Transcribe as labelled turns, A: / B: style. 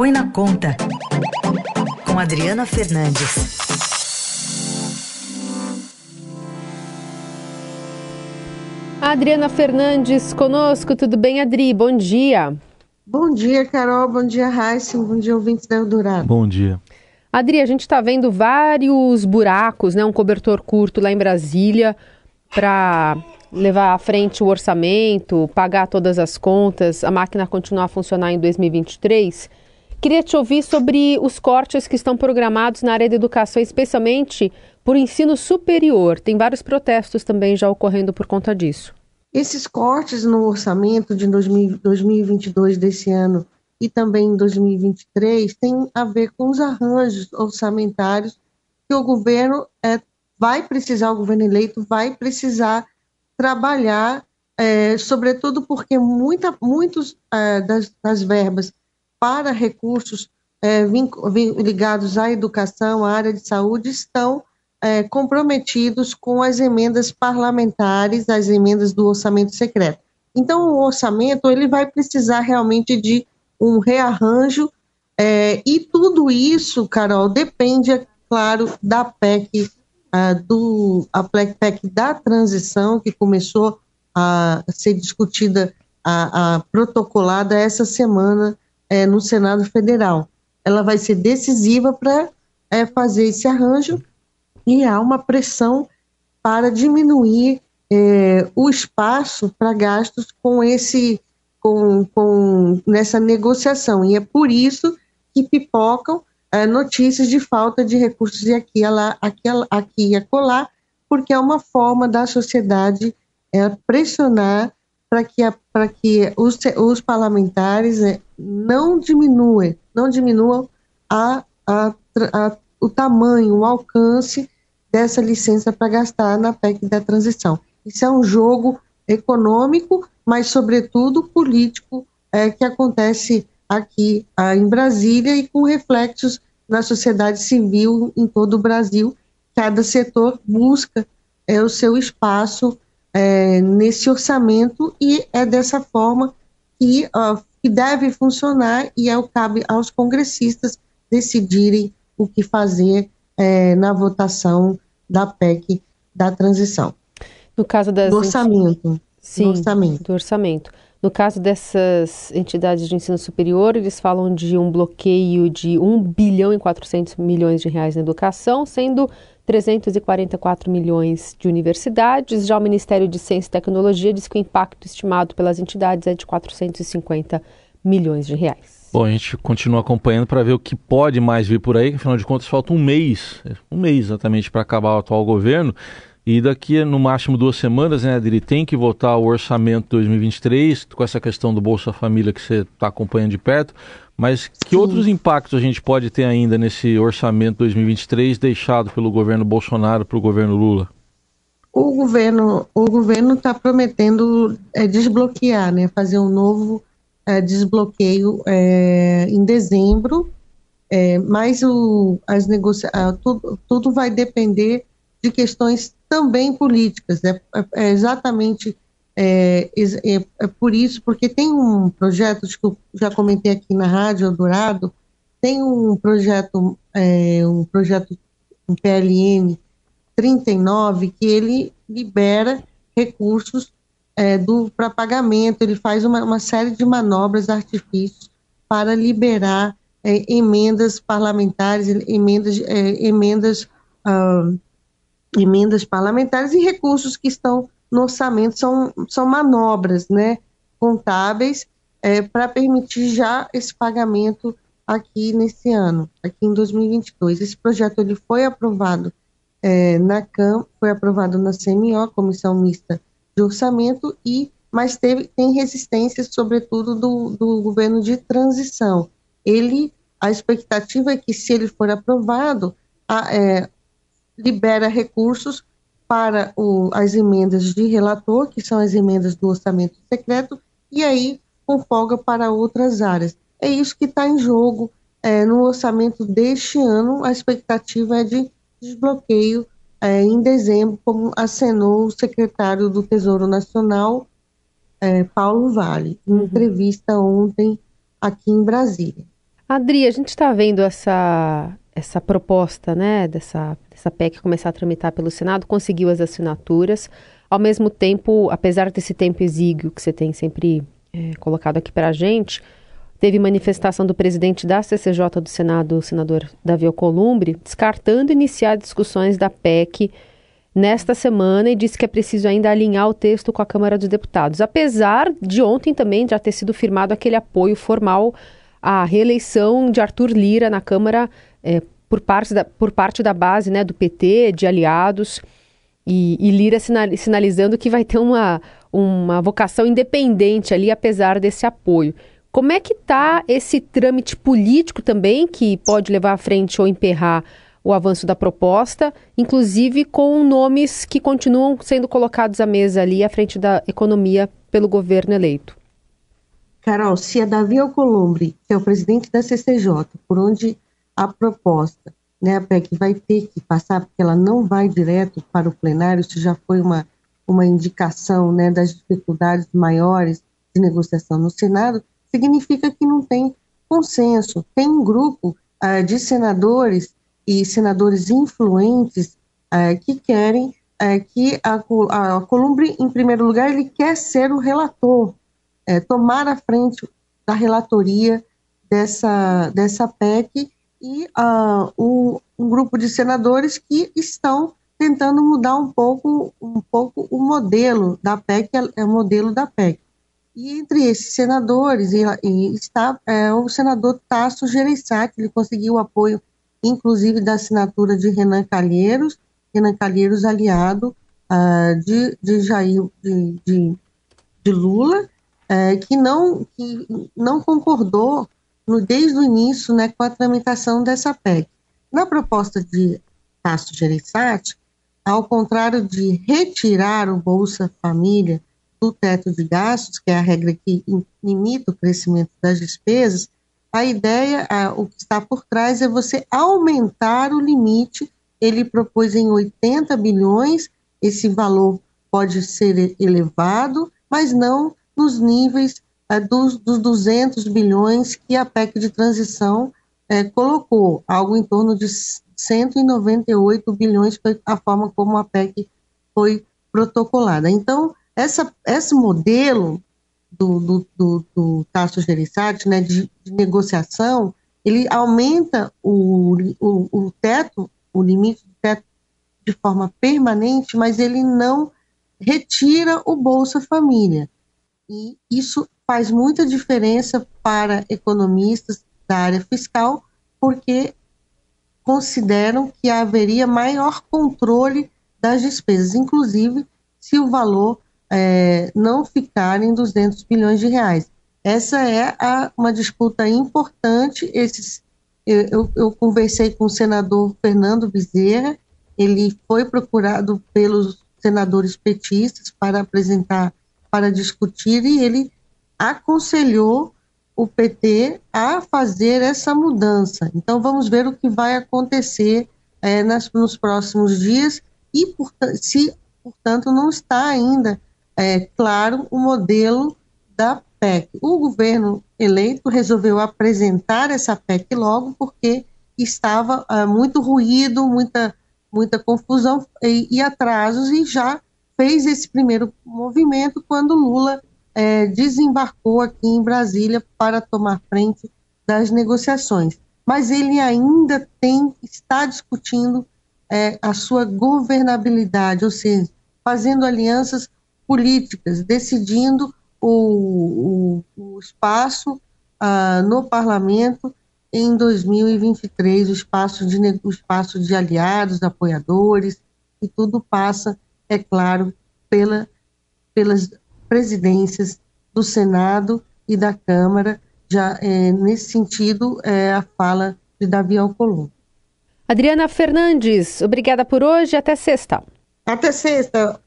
A: Põe na Conta, com Adriana Fernandes.
B: Adriana Fernandes conosco, tudo bem, Adri? Bom dia.
C: Bom dia, Carol. Bom dia, Raíssa. Bom dia, ouvintes da Eldorado.
D: Bom dia.
B: Adri, a gente está vendo vários buracos, né? Um cobertor curto lá em Brasília para levar à frente o orçamento, pagar todas as contas, a máquina continuar a funcionar em 2023. Queria te ouvir sobre os cortes que estão programados na área da educação, especialmente por ensino superior. Tem vários protestos também já ocorrendo por conta disso.
C: Esses cortes no orçamento de 2022 desse ano e também em 2023 têm a ver com os arranjos orçamentários que o governo é, vai precisar, o governo eleito vai precisar trabalhar, é, sobretudo porque muita, muitos é, das, das, verbas para recursos é, ligados à educação, à área de saúde, estão é, comprometidos com as emendas parlamentares, as emendas do orçamento secreto. Então, o orçamento ele vai precisar realmente de um rearranjo é, e tudo isso, Carol, depende, é claro, da PEC do a PEC da transição que começou a ser discutida, a, a protocolada essa semana é, no Senado Federal. Ela vai ser decisiva para é, fazer esse arranjo e há uma pressão para diminuir é, o espaço para gastos com esse com, com nessa negociação e é por isso que pipocam é, notícias de falta de recursos de aqui, lá, aqui, aqui e acolá, porque é uma forma da sociedade é, pressionar para que, para que os, os parlamentares é, não diminuam, não diminuam a, a, a, o tamanho, o alcance dessa licença para gastar na PEC da transição. Isso é um jogo econômico, mas, sobretudo, político, é, que acontece aqui em Brasília e com reflexos na sociedade civil em todo o Brasil. Cada setor busca é, o seu espaço é, nesse orçamento e é dessa forma que, que deve funcionar e é o cabe aos congressistas decidirem o que fazer é, na votação da PEC da transição.
B: No caso das
C: do orçamento.
B: Sim, do orçamento. Do orçamento. No caso dessas entidades de ensino superior, eles falam de um bloqueio de 1 bilhão e 400 milhões de reais na educação, sendo 344 milhões de universidades. Já o Ministério de Ciência e Tecnologia diz que o impacto estimado pelas entidades é de 450 milhões de reais.
D: Bom, a gente continua acompanhando para ver o que pode mais vir por aí, afinal de contas falta um mês, um mês exatamente para acabar o atual governo. E daqui no máximo duas semanas, né, ele tem que votar o orçamento 2023, com essa questão do Bolsa Família que você está acompanhando de perto. Mas que Sim. outros impactos a gente pode ter ainda nesse orçamento 2023 deixado pelo governo Bolsonaro para o governo Lula?
C: O governo o governo está prometendo é, desbloquear, né, fazer um novo é, desbloqueio é, em dezembro, é, mas o, as negocia tudo, tudo vai depender de questões também políticas. É, é exatamente é, é, é, por isso, porque tem um projeto, que eu já comentei aqui na Rádio Eldorado, tem um projeto, é, um projeto, um PLN 39, que ele libera recursos é, para pagamento, ele faz uma, uma, série de manobras, artifícios para liberar emendas parlamentares, emendas, emendas uh, emendas parlamentares e recursos que estão no orçamento são, são manobras né, contábeis é, para permitir já esse pagamento aqui nesse ano, aqui em 2022. Esse projeto ele foi aprovado é, na CAM, foi aprovado na CMO, Comissão Mista de Orçamento, e mas teve, tem resistência, sobretudo, do, do governo de transição. Ele, a expectativa é que, se ele for aprovado, a, é, libera recursos para o, as emendas de relator, que são as emendas do orçamento secreto, e aí com folga para outras áreas. É isso que está em jogo é, no orçamento deste ano. A expectativa é de desbloqueio é, em dezembro, como acenou o secretário do Tesouro Nacional, é, Paulo Vale, em uhum. entrevista ontem aqui em Brasília.
B: Adri, a gente está vendo essa, essa proposta, né, dessa, dessa PEC começar a tramitar pelo Senado, conseguiu as assinaturas. Ao mesmo tempo, apesar desse tempo exíguo que você tem sempre é, colocado aqui para a gente, teve manifestação do presidente da CCJ do Senado, o senador Davi Alcolumbre, descartando iniciar discussões da PEC nesta semana e disse que é preciso ainda alinhar o texto com a Câmara dos Deputados. Apesar de ontem também já ter sido firmado aquele apoio formal à reeleição de Arthur Lira na Câmara é, por, parte da, por parte da base né, do PT, de aliados, e, e Lira sinalizando que vai ter uma, uma vocação independente ali, apesar desse apoio. Como é que está esse trâmite político também, que pode levar à frente ou emperrar o avanço da proposta, inclusive com nomes que continuam sendo colocados à mesa ali à frente da economia pelo governo eleito.
C: Carol, se a Davi Alcolumbre, que é o presidente da CCJ, por onde a proposta, né, a PEC vai ter que passar, porque ela não vai direto para o plenário, isso já foi uma, uma indicação né, das dificuldades maiores de negociação no Senado, significa que não tem consenso. Tem um grupo uh, de senadores e senadores influentes é, que querem é, que a, a, Columbre, em primeiro lugar, ele quer ser o relator, é, tomar a frente da relatoria dessa, dessa PEC e uh, um, um, grupo de senadores que estão tentando mudar um pouco, um pouco o modelo da PEC, é o modelo da PEC. E entre esses senadores e, e está é, o senador Tasso Gereissati, ele conseguiu o apoio inclusive da assinatura de Renan Calheiros, Renan Calheiros aliado uh, de, de Jair, de, de, de Lula, uh, que, não, que não concordou no, desde o início né, com a tramitação dessa PEC. Na proposta de Cássio Gereissati, ao contrário de retirar o Bolsa Família do teto de gastos, que é a regra que limita o crescimento das despesas, a ideia, a, o que está por trás é você aumentar o limite. Ele propôs em 80 bilhões, esse valor pode ser elevado, mas não nos níveis é, dos, dos 200 bilhões que a PEC de transição é, colocou, algo em torno de 198 bilhões, foi a forma como a PEC foi protocolada. Então, essa, esse modelo do, do, do, do Tasso Gereissati, né, de, de, negociação, ele aumenta o, o, o teto, o limite do teto de forma permanente, mas ele não retira o Bolsa Família. E isso faz muita diferença para economistas da área fiscal, porque consideram que haveria maior controle das despesas, inclusive se o valor é, não ficarem 200 bilhões de reais. Essa é a, uma disputa importante. Esses, eu, eu conversei com o senador Fernando Bezerra, ele foi procurado pelos senadores petistas para apresentar, para discutir, e ele aconselhou o PT a fazer essa mudança. Então, vamos ver o que vai acontecer é, nas, nos próximos dias e, por, se, portanto, não está ainda é, claro o modelo da PEC. O governo eleito resolveu apresentar essa PEC logo porque estava é, muito ruído, muita, muita confusão e, e, atrasos, e já fez esse primeiro movimento quando Lula é, desembarcou aqui em Brasília para tomar frente das negociações. Mas ele ainda tem, está discutindo é, a sua governabilidade, ou seja, fazendo alianças políticas, decidindo o, o, o espaço uh, no parlamento em 2023, o espaço, de, o espaço de aliados, apoiadores, e tudo passa, é claro, pela, pelas presidências do Senado e da Câmara, já é, nesse sentido, é a fala de Davi Alcolumbre.
B: Adriana Fernandes, obrigada por hoje, até sexta.
C: Até sexta.